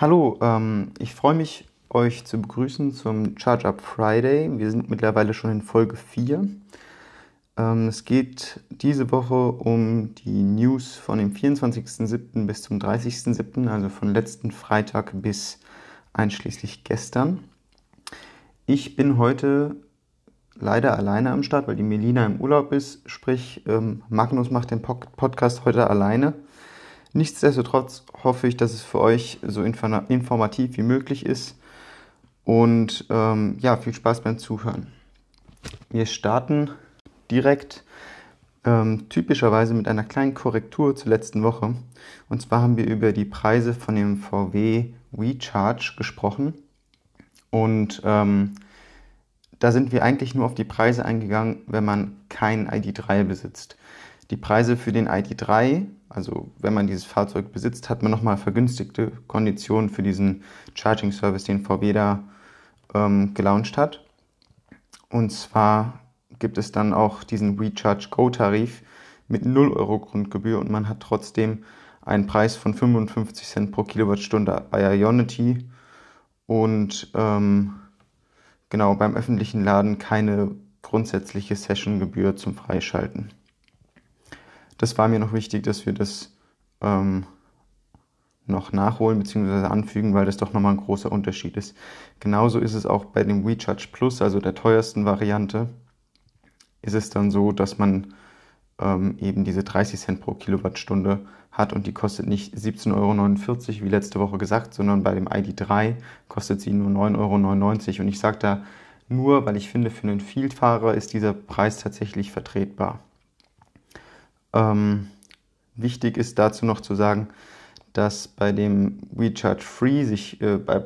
Hallo, ähm, ich freue mich, euch zu begrüßen zum Charge Up Friday. Wir sind mittlerweile schon in Folge 4. Ähm, es geht diese Woche um die News von dem 24.07. bis zum 30.07., also von letzten Freitag bis einschließlich gestern. Ich bin heute leider alleine am Start, weil die Melina im Urlaub ist. Sprich, ähm, Magnus macht den Podcast heute alleine. Nichtsdestotrotz hoffe ich, dass es für euch so informativ wie möglich ist. Und ähm, ja, viel Spaß beim Zuhören. Wir starten direkt ähm, typischerweise mit einer kleinen Korrektur zur letzten Woche. Und zwar haben wir über die Preise von dem VW WeCharge gesprochen. Und ähm, da sind wir eigentlich nur auf die Preise eingegangen, wenn man kein ID3 besitzt. Die Preise für den ID3, also wenn man dieses Fahrzeug besitzt, hat man nochmal vergünstigte Konditionen für diesen Charging Service, den VW da ähm, gelauncht hat. Und zwar gibt es dann auch diesen Recharge Go Tarif mit 0 Euro Grundgebühr und man hat trotzdem einen Preis von 55 Cent pro Kilowattstunde bei Ionity und ähm, genau beim öffentlichen Laden keine grundsätzliche Sessiongebühr zum Freischalten. Das war mir noch wichtig, dass wir das ähm, noch nachholen bzw. anfügen, weil das doch nochmal ein großer Unterschied ist. Genauso ist es auch bei dem WeCharge Plus, also der teuersten Variante, ist es dann so, dass man ähm, eben diese 30 Cent pro Kilowattstunde hat und die kostet nicht 17,49 Euro wie letzte Woche gesagt, sondern bei dem ID3 kostet sie nur 9,99 Euro. Und ich sage da nur, weil ich finde, für einen Fieldfahrer ist dieser Preis tatsächlich vertretbar. Ähm, wichtig ist dazu noch zu sagen, dass bei dem Recharge Free sich äh, bei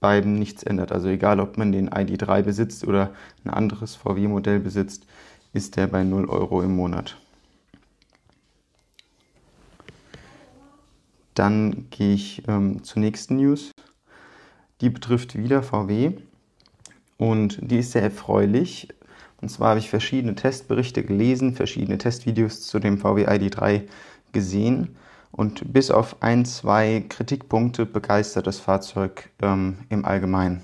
beiden nichts ändert. Also egal, ob man den ID3 besitzt oder ein anderes VW-Modell besitzt, ist der bei 0 Euro im Monat. Dann gehe ich ähm, zur nächsten News. Die betrifft wieder VW und die ist sehr erfreulich. Und zwar habe ich verschiedene Testberichte gelesen, verschiedene Testvideos zu dem VW ID3 gesehen und bis auf ein, zwei Kritikpunkte begeistert das Fahrzeug ähm, im Allgemeinen.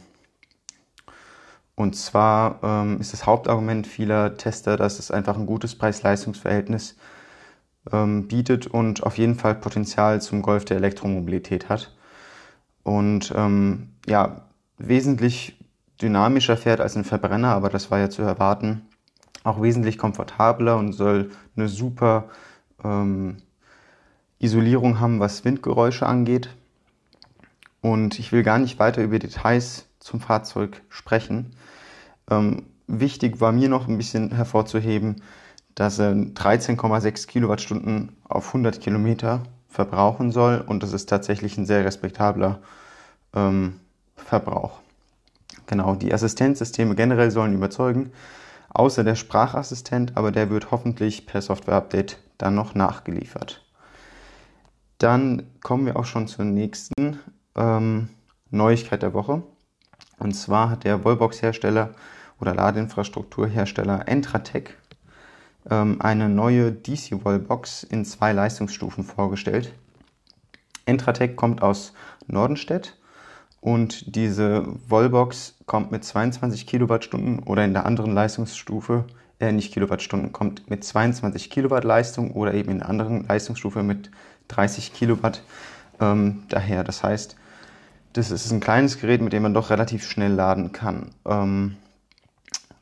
Und zwar ähm, ist das Hauptargument vieler Tester, dass es einfach ein gutes Preis-Leistungs-Verhältnis ähm, bietet und auf jeden Fall Potenzial zum Golf der Elektromobilität hat. Und ähm, ja, wesentlich dynamischer fährt als ein Verbrenner, aber das war ja zu erwarten. Auch wesentlich komfortabler und soll eine super ähm, Isolierung haben, was Windgeräusche angeht. Und ich will gar nicht weiter über Details zum Fahrzeug sprechen. Ähm, wichtig war mir noch ein bisschen hervorzuheben, dass er 13,6 Kilowattstunden auf 100 Kilometer verbrauchen soll und das ist tatsächlich ein sehr respektabler ähm, Verbrauch. Genau, die Assistenzsysteme generell sollen überzeugen, außer der Sprachassistent, aber der wird hoffentlich per Software-Update dann noch nachgeliefert. Dann kommen wir auch schon zur nächsten ähm, Neuigkeit der Woche. Und zwar hat der Wallbox-Hersteller oder Ladeinfrastrukturhersteller Entratec ähm, eine neue DC-Wallbox in zwei Leistungsstufen vorgestellt. Entratec kommt aus Nordenstedt und diese Wallbox kommt mit 22 Kilowattstunden oder in der anderen Leistungsstufe, äh nicht Kilowattstunden, kommt mit 22 Kilowatt Leistung oder eben in der anderen Leistungsstufe mit 30 Kilowatt ähm, daher. Das heißt, das ist ein kleines Gerät, mit dem man doch relativ schnell laden kann. Ähm,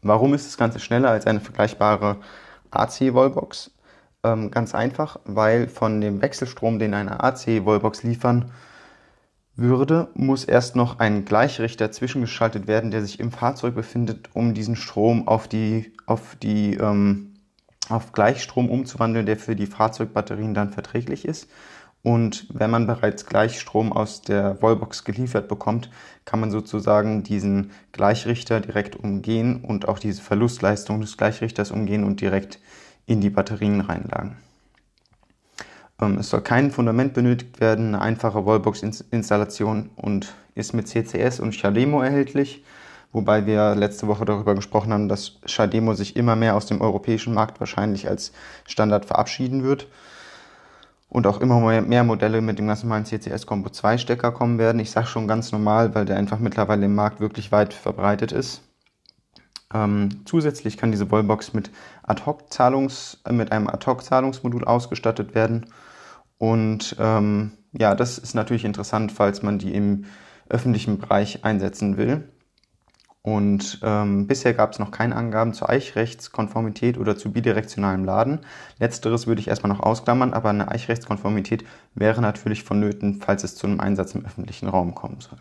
warum ist das Ganze schneller als eine vergleichbare AC-Wallbox? Ähm, ganz einfach, weil von dem Wechselstrom, den eine AC-Wallbox liefern würde, muss erst noch ein Gleichrichter zwischengeschaltet werden, der sich im Fahrzeug befindet, um diesen Strom auf die, auf die ähm, auf Gleichstrom umzuwandeln, der für die Fahrzeugbatterien dann verträglich ist. Und wenn man bereits Gleichstrom aus der Wallbox geliefert bekommt, kann man sozusagen diesen Gleichrichter direkt umgehen und auch diese Verlustleistung des Gleichrichters umgehen und direkt in die Batterien reinlagen. Ähm, es soll kein Fundament benötigt werden, eine einfache Wallbox-Installation und ist mit CCS und Chalemo erhältlich wobei wir letzte Woche darüber gesprochen haben, dass Shademo sich immer mehr aus dem europäischen Markt wahrscheinlich als Standard verabschieden wird. und auch immer mehr Modelle mit dem ganz normalen CCS Combo 2 Stecker kommen werden. Ich sage schon ganz normal, weil der einfach mittlerweile im Markt wirklich weit verbreitet ist. Ähm, zusätzlich kann diese Wallbox mit Ad-Hoc-Zahlungs, äh, mit einem Ad-Hoc-Zahlungsmodul ausgestattet werden. Und ähm, ja, das ist natürlich interessant, falls man die im öffentlichen Bereich einsetzen will. Und ähm, bisher gab es noch keine Angaben zur Eichrechtskonformität oder zu bidirektionalem Laden. Letzteres würde ich erstmal noch ausklammern, aber eine Eichrechtskonformität wäre natürlich vonnöten, falls es zu einem Einsatz im öffentlichen Raum kommen soll.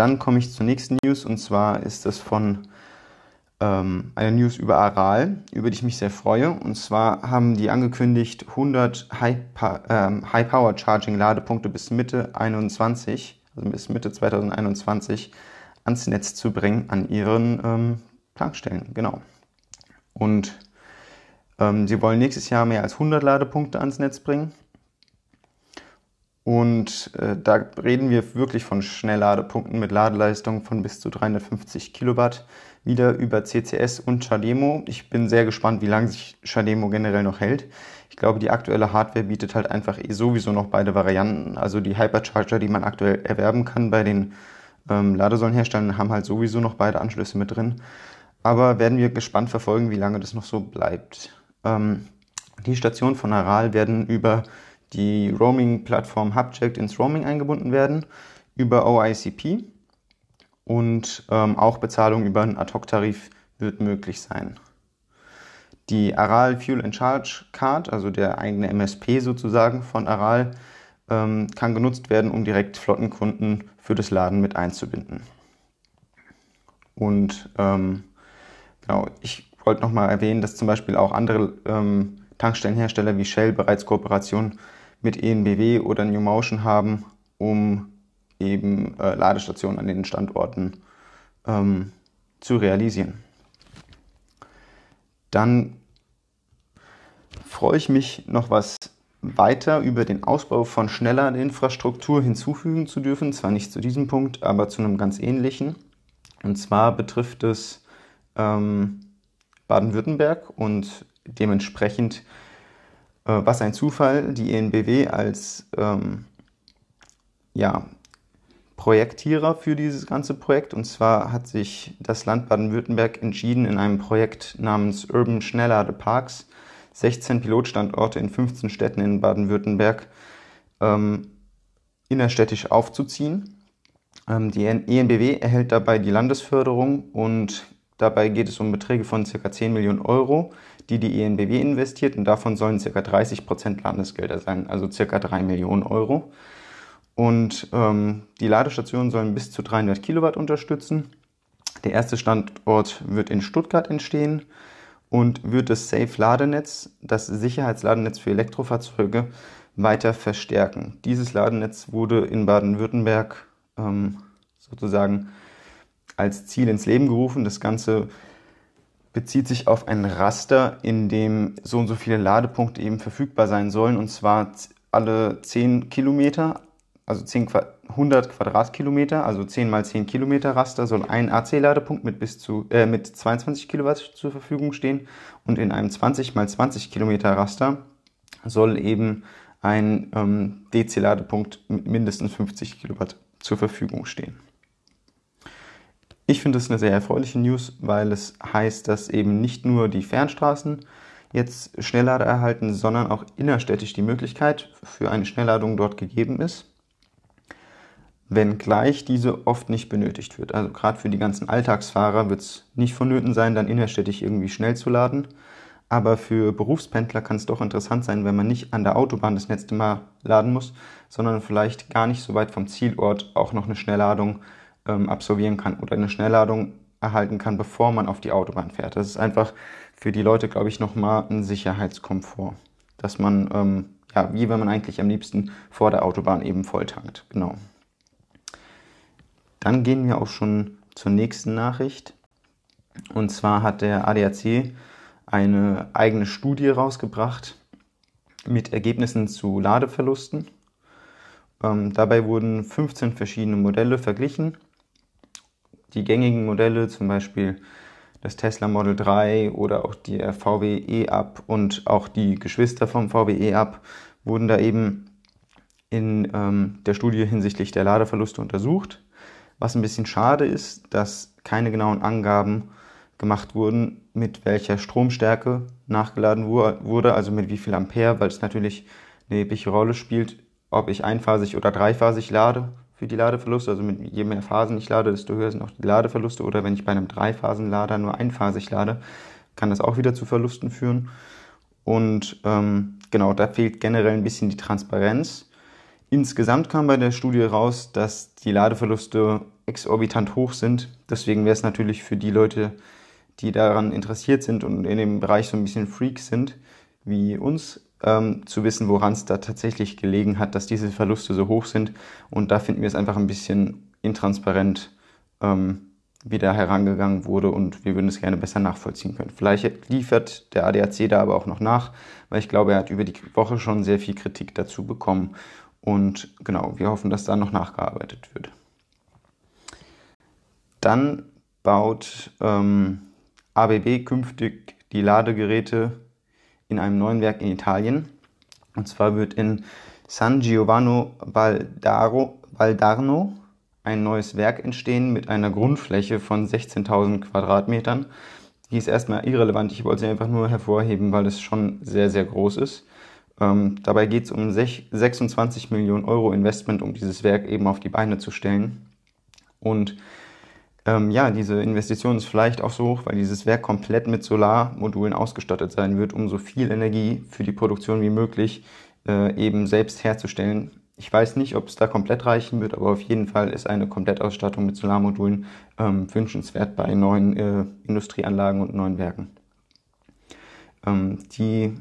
Dann komme ich zur nächsten News und zwar ist es von ähm, einer News über Aral, über die ich mich sehr freue. Und zwar haben die angekündigt, 100 High-Power-Charging-Ladepunkte ähm, bis Mitte 21 also bis Mitte 2021, ans Netz zu bringen an ihren ähm, Tankstellen. Genau. Und ähm, sie wollen nächstes Jahr mehr als 100 Ladepunkte ans Netz bringen. Und äh, da reden wir wirklich von Schnellladepunkten mit Ladeleistung von bis zu 350 Kilowatt, wieder über CCS und Chademo. Ich bin sehr gespannt, wie lange sich Chademo generell noch hält. Ich glaube, die aktuelle Hardware bietet halt einfach eh sowieso noch beide Varianten. Also die Hypercharger, die man aktuell erwerben kann bei den ähm, Ladesäulenherstellern, haben halt sowieso noch beide Anschlüsse mit drin. Aber werden wir gespannt verfolgen, wie lange das noch so bleibt. Ähm, die Stationen von Aral werden über die Roaming-Plattform Hubject ins Roaming eingebunden werden, über OICP und ähm, auch Bezahlung über einen Ad-Hoc-Tarif wird möglich sein. Die Aral Fuel and Charge Card, also der eigene MSP sozusagen von Aral, ähm, kann genutzt werden, um direkt Flottenkunden für das Laden mit einzubinden. Und ähm, genau, ich wollte nochmal erwähnen, dass zum Beispiel auch andere ähm, Tankstellenhersteller wie Shell bereits Kooperationen mit ENBW oder New Motion haben, um eben äh, Ladestationen an den Standorten ähm, zu realisieren. Dann freue ich mich noch was weiter über den Ausbau von schneller Infrastruktur hinzufügen zu dürfen. Zwar nicht zu diesem Punkt, aber zu einem ganz ähnlichen. Und zwar betrifft es ähm, Baden-Württemberg und dementsprechend äh, was ein Zufall, die ENBW als ähm, ja, Projektierer für dieses ganze Projekt. Und zwar hat sich das Land Baden-Württemberg entschieden, in einem Projekt namens Urban Schnelllade Parks 16 Pilotstandorte in 15 Städten in Baden-Württemberg ähm, innerstädtisch aufzuziehen. Ähm, die ENBW erhält dabei die Landesförderung und dabei geht es um Beträge von ca. 10 Millionen Euro die die ENBW investiert und davon sollen ca. 30 Prozent Landesgelder sein, also ca. 3 Millionen Euro. Und ähm, die Ladestationen sollen bis zu 300 Kilowatt unterstützen. Der erste Standort wird in Stuttgart entstehen und wird das Safe-Ladenetz, das Sicherheitsladenetz für Elektrofahrzeuge, weiter verstärken. Dieses Ladenetz wurde in Baden-Württemberg ähm, sozusagen als Ziel ins Leben gerufen. Das Ganze bezieht sich auf ein Raster, in dem so und so viele Ladepunkte eben verfügbar sein sollen, und zwar alle 10 Kilometer, also 10, 100 Quadratkilometer, also 10 mal 10 Kilometer Raster soll ein AC-Ladepunkt mit bis zu äh, mit 22 Kilowatt zur Verfügung stehen und in einem 20 mal 20 Kilometer Raster soll eben ein ähm, DC-Ladepunkt mit mindestens 50 Kilowatt zur Verfügung stehen. Ich finde es eine sehr erfreuliche News, weil es heißt, dass eben nicht nur die Fernstraßen jetzt Schnelllader erhalten, sondern auch innerstädtisch die Möglichkeit für eine Schnellladung dort gegeben ist, wenngleich diese oft nicht benötigt wird. Also gerade für die ganzen Alltagsfahrer wird es nicht vonnöten sein, dann innerstädtisch irgendwie schnell zu laden. Aber für Berufspendler kann es doch interessant sein, wenn man nicht an der Autobahn das letzte Mal laden muss, sondern vielleicht gar nicht so weit vom Zielort auch noch eine Schnellladung ähm, absolvieren kann oder eine Schnellladung erhalten kann, bevor man auf die Autobahn fährt. Das ist einfach für die Leute, glaube ich, nochmal ein Sicherheitskomfort, dass man, ähm, ja, wie wenn man eigentlich am liebsten vor der Autobahn eben voll tankt. Genau. Dann gehen wir auch schon zur nächsten Nachricht. Und zwar hat der ADAC eine eigene Studie rausgebracht mit Ergebnissen zu Ladeverlusten. Ähm, dabei wurden 15 verschiedene Modelle verglichen die gängigen Modelle, zum Beispiel das Tesla Model 3 oder auch der VW E-Up und auch die Geschwister vom VW E-Up wurden da eben in ähm, der Studie hinsichtlich der Ladeverluste untersucht. Was ein bisschen schade ist, dass keine genauen Angaben gemacht wurden, mit welcher Stromstärke nachgeladen wurde, also mit wie viel Ampere, weil es natürlich eine erhebliche Rolle spielt, ob ich einphasig oder dreiphasig lade für die Ladeverluste. Also mit je mehr Phasen ich lade, desto höher sind auch die Ladeverluste. Oder wenn ich bei einem Dreiphasenlader nur einphasig lade, kann das auch wieder zu Verlusten führen. Und ähm, genau, da fehlt generell ein bisschen die Transparenz. Insgesamt kam bei der Studie raus, dass die Ladeverluste exorbitant hoch sind. Deswegen wäre es natürlich für die Leute, die daran interessiert sind und in dem Bereich so ein bisschen Freaks sind, wie uns, ähm, zu wissen, woran es da tatsächlich gelegen hat, dass diese Verluste so hoch sind. Und da finden wir es einfach ein bisschen intransparent, ähm, wie da herangegangen wurde und wir würden es gerne besser nachvollziehen können. Vielleicht liefert der ADAC da aber auch noch nach, weil ich glaube, er hat über die Woche schon sehr viel Kritik dazu bekommen. Und genau, wir hoffen, dass da noch nachgearbeitet wird. Dann baut ähm, ABB künftig die Ladegeräte in einem neuen Werk in Italien. Und zwar wird in San Giovanni Valdaro, Valdarno ein neues Werk entstehen mit einer Grundfläche von 16.000 Quadratmetern. Die ist erstmal irrelevant. Ich wollte sie einfach nur hervorheben, weil es schon sehr, sehr groß ist. Ähm, dabei geht es um 26 Millionen Euro Investment, um dieses Werk eben auf die Beine zu stellen. Und ähm, ja, diese Investition ist vielleicht auch so hoch, weil dieses Werk komplett mit Solarmodulen ausgestattet sein wird, um so viel Energie für die Produktion wie möglich äh, eben selbst herzustellen. Ich weiß nicht, ob es da komplett reichen wird, aber auf jeden Fall ist eine Komplettausstattung mit Solarmodulen ähm, wünschenswert bei neuen äh, Industrieanlagen und neuen Werken. Ähm, die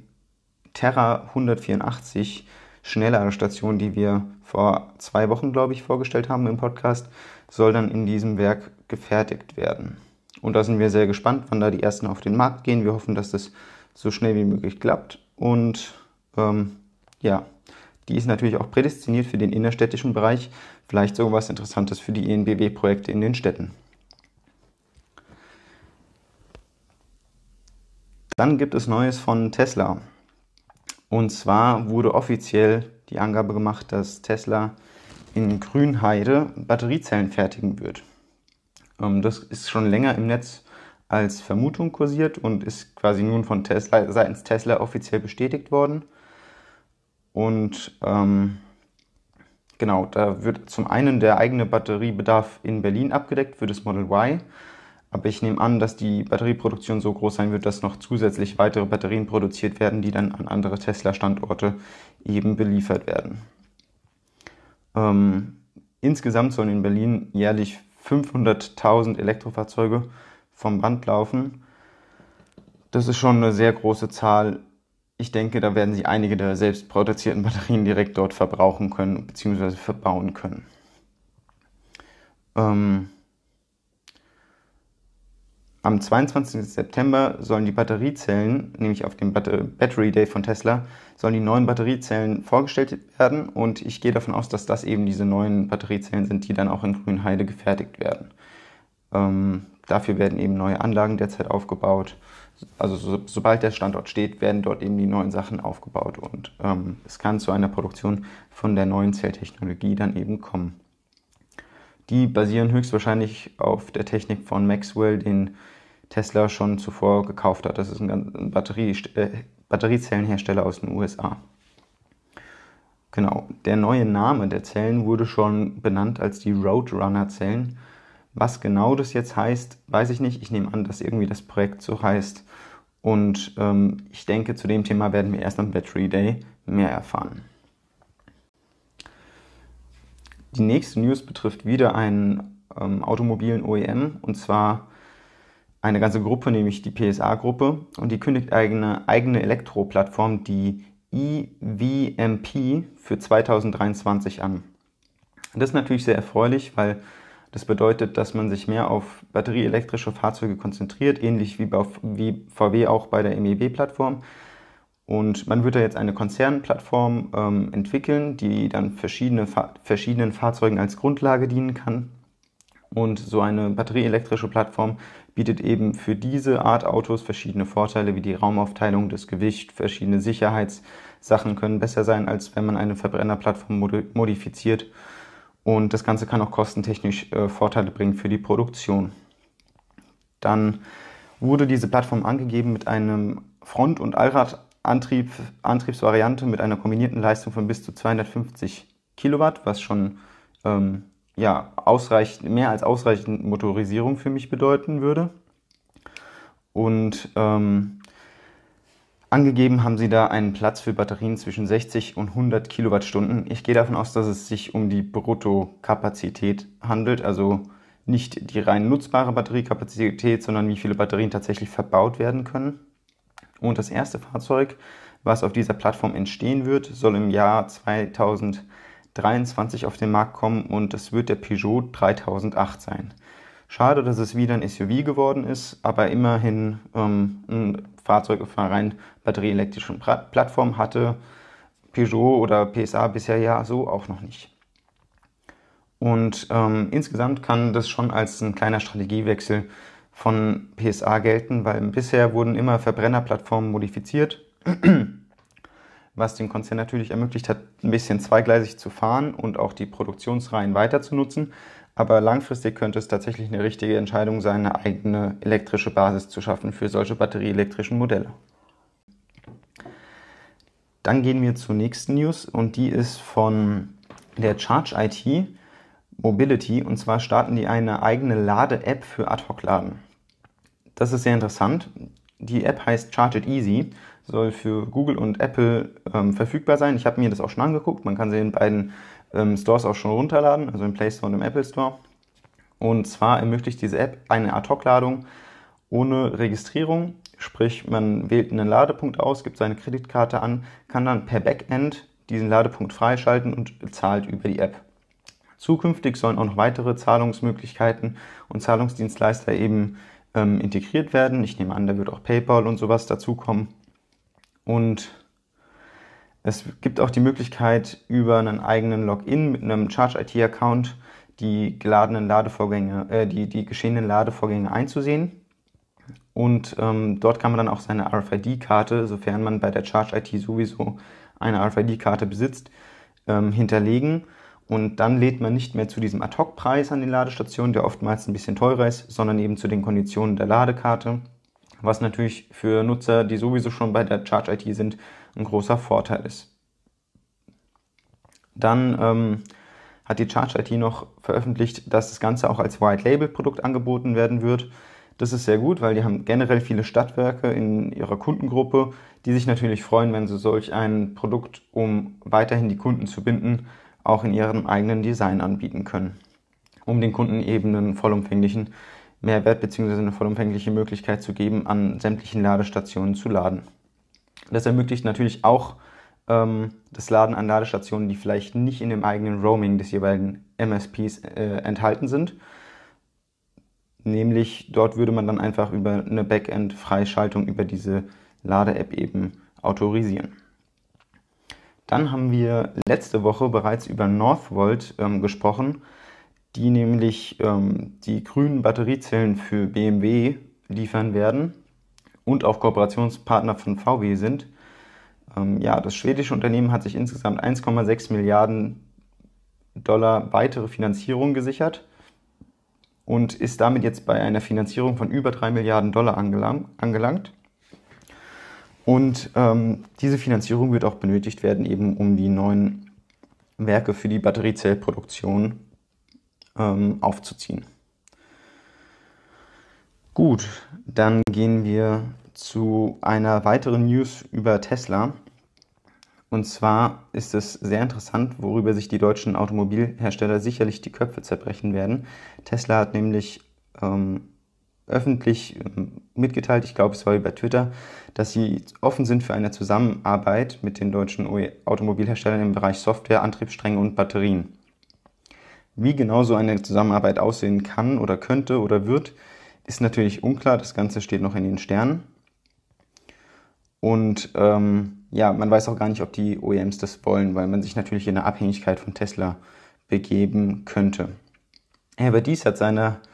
Terra 184 Schnellladestation, die wir vor zwei Wochen, glaube ich, vorgestellt haben im Podcast, soll dann in diesem Werk gefertigt werden. Und da sind wir sehr gespannt, wann da die ersten auf den Markt gehen. Wir hoffen, dass das so schnell wie möglich klappt. Und ähm, ja, die ist natürlich auch prädestiniert für den innerstädtischen Bereich. Vielleicht sogar was Interessantes für die ENBW-Projekte in den Städten. Dann gibt es Neues von Tesla. Und zwar wurde offiziell die Angabe gemacht, dass Tesla in Grünheide Batteriezellen fertigen wird. Ähm, das ist schon länger im Netz als Vermutung kursiert und ist quasi nun von Tesla seitens Tesla offiziell bestätigt worden. Und ähm, genau, da wird zum einen der eigene Batteriebedarf in Berlin abgedeckt für das Model Y. Aber ich nehme an, dass die Batterieproduktion so groß sein wird, dass noch zusätzlich weitere Batterien produziert werden, die dann an andere Tesla-Standorte eben beliefert werden. Ähm, insgesamt sollen in Berlin jährlich 500.000 Elektrofahrzeuge vom Band laufen. Das ist schon eine sehr große Zahl. Ich denke, da werden sie einige der selbst produzierten Batterien direkt dort verbrauchen können bzw. verbauen können. Ähm, am 22. September sollen die Batteriezellen, nämlich auf dem Battery Day von Tesla, sollen die neuen Batteriezellen vorgestellt werden und ich gehe davon aus, dass das eben diese neuen Batteriezellen sind, die dann auch in Grünheide gefertigt werden. Ähm, dafür werden eben neue Anlagen derzeit aufgebaut. Also so, sobald der Standort steht, werden dort eben die neuen Sachen aufgebaut und ähm, es kann zu einer Produktion von der neuen Zelltechnologie dann eben kommen. Die basieren höchstwahrscheinlich auf der Technik von Maxwell, den Tesla schon zuvor gekauft hat. Das ist ein Batterie, äh, Batteriezellenhersteller aus den USA. Genau, der neue Name der Zellen wurde schon benannt als die Roadrunner-Zellen. Was genau das jetzt heißt, weiß ich nicht. Ich nehme an, dass irgendwie das Projekt so heißt. Und ähm, ich denke, zu dem Thema werden wir erst am Battery Day mehr erfahren. Die nächste News betrifft wieder einen ähm, automobilen OEM und zwar eine ganze Gruppe, nämlich die PSA-Gruppe, und die kündigt eine eigene Elektroplattform, die EVMP, für 2023 an. Das ist natürlich sehr erfreulich, weil das bedeutet, dass man sich mehr auf batterieelektrische Fahrzeuge konzentriert, ähnlich wie, bei, wie VW auch bei der MEB-Plattform. Und man wird da jetzt eine Konzernplattform ähm, entwickeln, die dann verschiedene, verschiedenen Fahrzeugen als Grundlage dienen kann. Und so eine batterieelektrische Plattform bietet eben für diese Art Autos verschiedene Vorteile wie die Raumaufteilung, das Gewicht, verschiedene Sicherheitssachen können besser sein, als wenn man eine Verbrennerplattform modifiziert. Und das Ganze kann auch kostentechnisch äh, Vorteile bringen für die Produktion. Dann wurde diese Plattform angegeben mit einem Front- und Allradantrieb, Antriebsvariante mit einer kombinierten Leistung von bis zu 250 Kilowatt, was schon ähm, ja, ausreichend, mehr als ausreichend Motorisierung für mich bedeuten würde. Und ähm, angegeben haben sie da einen Platz für Batterien zwischen 60 und 100 Kilowattstunden. Ich gehe davon aus, dass es sich um die Bruttokapazität handelt, also nicht die rein nutzbare Batteriekapazität, sondern wie viele Batterien tatsächlich verbaut werden können. Und das erste Fahrzeug, was auf dieser Plattform entstehen wird, soll im Jahr 2023 auf den Markt kommen und es wird der Peugeot 3008 sein. Schade, dass es wieder ein SUV geworden ist, aber immerhin ähm, ein Fahrzeug auf einer rein batterieelektrischen Plattform hatte Peugeot oder PSA bisher ja so auch noch nicht. Und ähm, insgesamt kann das schon als ein kleiner Strategiewechsel von PSA gelten, weil bisher wurden immer Verbrennerplattformen modifiziert, was dem Konzern natürlich ermöglicht hat, ein bisschen zweigleisig zu fahren und auch die Produktionsreihen weiter zu nutzen. Aber langfristig könnte es tatsächlich eine richtige Entscheidung sein, eine eigene elektrische Basis zu schaffen für solche batterieelektrischen Modelle. Dann gehen wir zur nächsten News und die ist von der Charge IT. Mobility und zwar starten die eine eigene Lade-App für Ad-Hoc-Laden. Das ist sehr interessant. Die App heißt Charge It Easy, soll für Google und Apple ähm, verfügbar sein. Ich habe mir das auch schon angeguckt. Man kann sie in beiden ähm, Stores auch schon runterladen, also im Play Store und im Apple Store. Und zwar ermöglicht diese App eine Ad-Hoc-Ladung ohne Registrierung. Sprich, man wählt einen Ladepunkt aus, gibt seine Kreditkarte an, kann dann per Backend diesen Ladepunkt freischalten und zahlt über die App. Zukünftig sollen auch noch weitere Zahlungsmöglichkeiten und Zahlungsdienstleister eben ähm, integriert werden. Ich nehme an, da wird auch PayPal und sowas dazukommen. Und es gibt auch die Möglichkeit, über einen eigenen Login mit einem Charge-IT-Account die geladenen Ladevorgänge, äh, die, die geschehenen Ladevorgänge einzusehen. Und ähm, dort kann man dann auch seine RFID-Karte, sofern man bei der Charge IT sowieso eine RFID-Karte besitzt, ähm, hinterlegen und dann lädt man nicht mehr zu diesem Ad-Hoc-Preis an den Ladestationen, der oftmals ein bisschen teurer ist, sondern eben zu den Konditionen der Ladekarte, was natürlich für Nutzer, die sowieso schon bei der Charge IT sind, ein großer Vorteil ist. Dann ähm, hat die Charge IT noch veröffentlicht, dass das Ganze auch als White Label Produkt angeboten werden wird. Das ist sehr gut, weil die haben generell viele Stadtwerke in ihrer Kundengruppe, die sich natürlich freuen, wenn sie solch ein Produkt, um weiterhin die Kunden zu binden, auch in ihrem eigenen Design anbieten können, um den Kunden eben einen vollumfänglichen Mehrwert bzw. eine vollumfängliche Möglichkeit zu geben, an sämtlichen Ladestationen zu laden. Das ermöglicht natürlich auch ähm, das Laden an Ladestationen, die vielleicht nicht in dem eigenen Roaming des jeweiligen MSPs äh, enthalten sind. Nämlich dort würde man dann einfach über eine Backend-Freischaltung über diese Lade-App eben autorisieren. Dann haben wir letzte Woche bereits über Northvolt ähm, gesprochen, die nämlich ähm, die grünen Batteriezellen für BMW liefern werden und auch Kooperationspartner von VW sind. Ähm, ja, das schwedische Unternehmen hat sich insgesamt 1,6 Milliarden Dollar weitere Finanzierung gesichert und ist damit jetzt bei einer Finanzierung von über 3 Milliarden Dollar angelangt. Und ähm, diese Finanzierung wird auch benötigt werden, eben um die neuen Werke für die Batteriezellproduktion ähm, aufzuziehen. Gut, dann gehen wir zu einer weiteren News über Tesla. Und zwar ist es sehr interessant, worüber sich die deutschen Automobilhersteller sicherlich die Köpfe zerbrechen werden. Tesla hat nämlich ähm, öffentlich ähm, mitgeteilt, ich glaube es war über Twitter, dass sie offen sind für eine Zusammenarbeit mit den deutschen Automobilherstellern im Bereich Software, Antriebsstränge und Batterien. Wie genau so eine Zusammenarbeit aussehen kann oder könnte oder wird, ist natürlich unklar. Das Ganze steht noch in den Sternen. Und ähm, ja, man weiß auch gar nicht, ob die OEMs das wollen, weil man sich natürlich in eine Abhängigkeit von Tesla begeben könnte. Herbert Dies hat seiner ähm,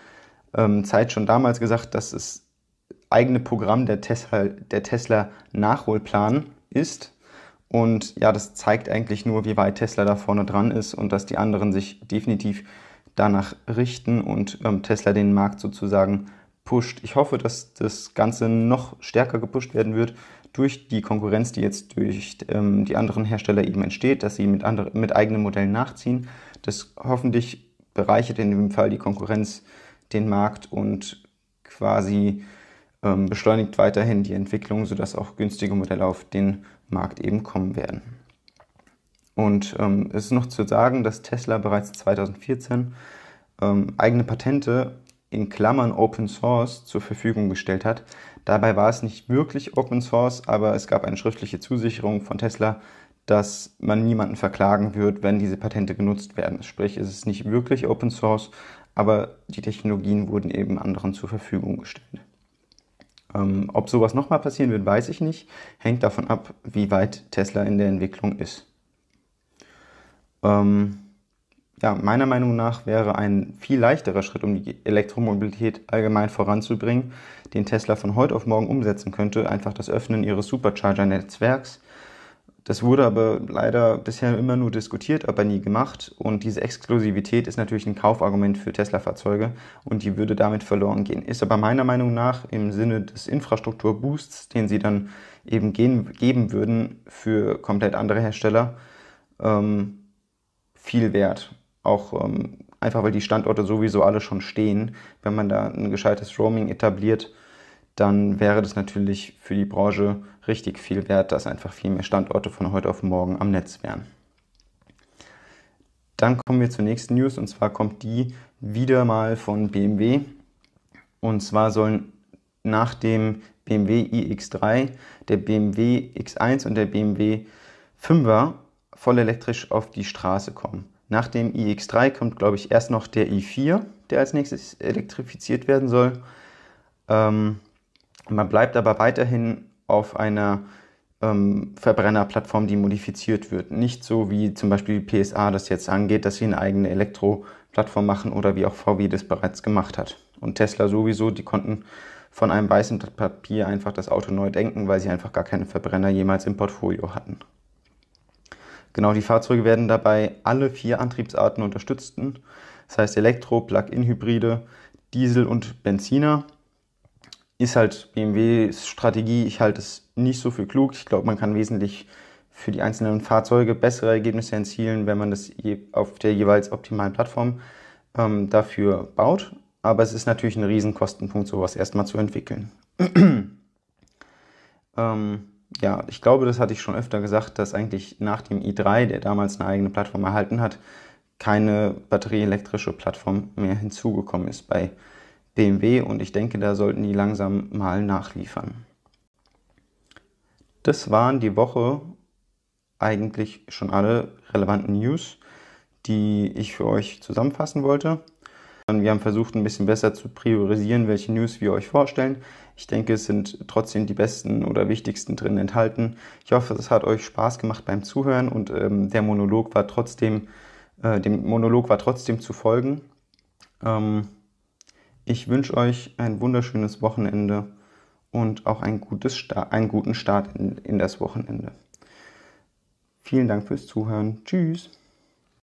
Zeit schon damals gesagt, dass das eigene Programm der Tesla, der Tesla Nachholplan ist. Und ja, das zeigt eigentlich nur, wie weit Tesla da vorne dran ist und dass die anderen sich definitiv danach richten und ähm, Tesla den Markt sozusagen pusht. Ich hoffe, dass das Ganze noch stärker gepusht werden wird durch die Konkurrenz, die jetzt durch ähm, die anderen Hersteller eben entsteht, dass sie mit, andere, mit eigenen Modellen nachziehen. Das hoffentlich bereichert in dem Fall die Konkurrenz den Markt und quasi ähm, beschleunigt weiterhin die Entwicklung, sodass auch günstige Modelle auf den Markt eben kommen werden. Und ähm, es ist noch zu sagen, dass Tesla bereits 2014 ähm, eigene Patente in Klammern Open Source zur Verfügung gestellt hat. Dabei war es nicht wirklich Open Source, aber es gab eine schriftliche Zusicherung von Tesla, dass man niemanden verklagen wird, wenn diese Patente genutzt werden. Sprich, es ist nicht wirklich Open Source, aber die Technologien wurden eben anderen zur Verfügung gestellt. Ähm, ob sowas nochmal passieren wird, weiß ich nicht. Hängt davon ab, wie weit Tesla in der Entwicklung ist. Ähm, ja, meiner Meinung nach wäre ein viel leichterer Schritt, um die Elektromobilität allgemein voranzubringen, den Tesla von heute auf morgen umsetzen könnte, einfach das Öffnen ihres Supercharger-Netzwerks. Das wurde aber leider bisher immer nur diskutiert, aber nie gemacht. Und diese Exklusivität ist natürlich ein Kaufargument für Tesla-Fahrzeuge und die würde damit verloren gehen. Ist aber meiner Meinung nach im Sinne des Infrastrukturboosts, den sie dann eben gehen, geben würden für komplett andere Hersteller, ähm, viel wert. Auch ähm, einfach, weil die Standorte sowieso alle schon stehen. Wenn man da ein gescheites Roaming etabliert, dann wäre das natürlich für die Branche richtig viel wert, dass einfach viel mehr Standorte von heute auf morgen am Netz wären. Dann kommen wir zur nächsten News und zwar kommt die wieder mal von BMW. Und zwar sollen nach dem BMW iX3 der BMW X1 und der BMW 5er voll elektrisch auf die Straße kommen. Nach dem iX3 kommt, glaube ich, erst noch der i4, der als nächstes elektrifiziert werden soll. Ähm, man bleibt aber weiterhin auf einer ähm, Verbrennerplattform, die modifiziert wird. Nicht so wie zum Beispiel PSA das jetzt angeht, dass sie eine eigene Elektroplattform machen oder wie auch VW das bereits gemacht hat. Und Tesla sowieso, die konnten von einem weißen Blatt Papier einfach das Auto neu denken, weil sie einfach gar keine Verbrenner jemals im Portfolio hatten. Genau, die Fahrzeuge werden dabei alle vier Antriebsarten unterstützen. Das heißt Elektro, Plug-in-Hybride, Diesel und Benziner. Ist halt BMWs Strategie. Ich halte es nicht so für klug. Ich glaube, man kann wesentlich für die einzelnen Fahrzeuge bessere Ergebnisse erzielen, wenn man das auf der jeweils optimalen Plattform ähm, dafür baut. Aber es ist natürlich ein Riesenkostenpunkt, sowas erstmal zu entwickeln. ähm, ja, ich glaube, das hatte ich schon öfter gesagt, dass eigentlich nach dem i3, der damals eine eigene Plattform erhalten hat, keine batterieelektrische Plattform mehr hinzugekommen ist bei BMW und ich denke, da sollten die langsam mal nachliefern. Das waren die Woche eigentlich schon alle relevanten News, die ich für euch zusammenfassen wollte. Wir haben versucht, ein bisschen besser zu priorisieren, welche News wir euch vorstellen. Ich denke, es sind trotzdem die besten oder wichtigsten drin enthalten. Ich hoffe, es hat euch Spaß gemacht beim Zuhören und ähm, der Monolog war trotzdem, äh, dem Monolog war trotzdem zu folgen. Ähm, ich wünsche euch ein wunderschönes Wochenende und auch ein gutes einen guten Start in, in das Wochenende. Vielen Dank fürs Zuhören. Tschüss.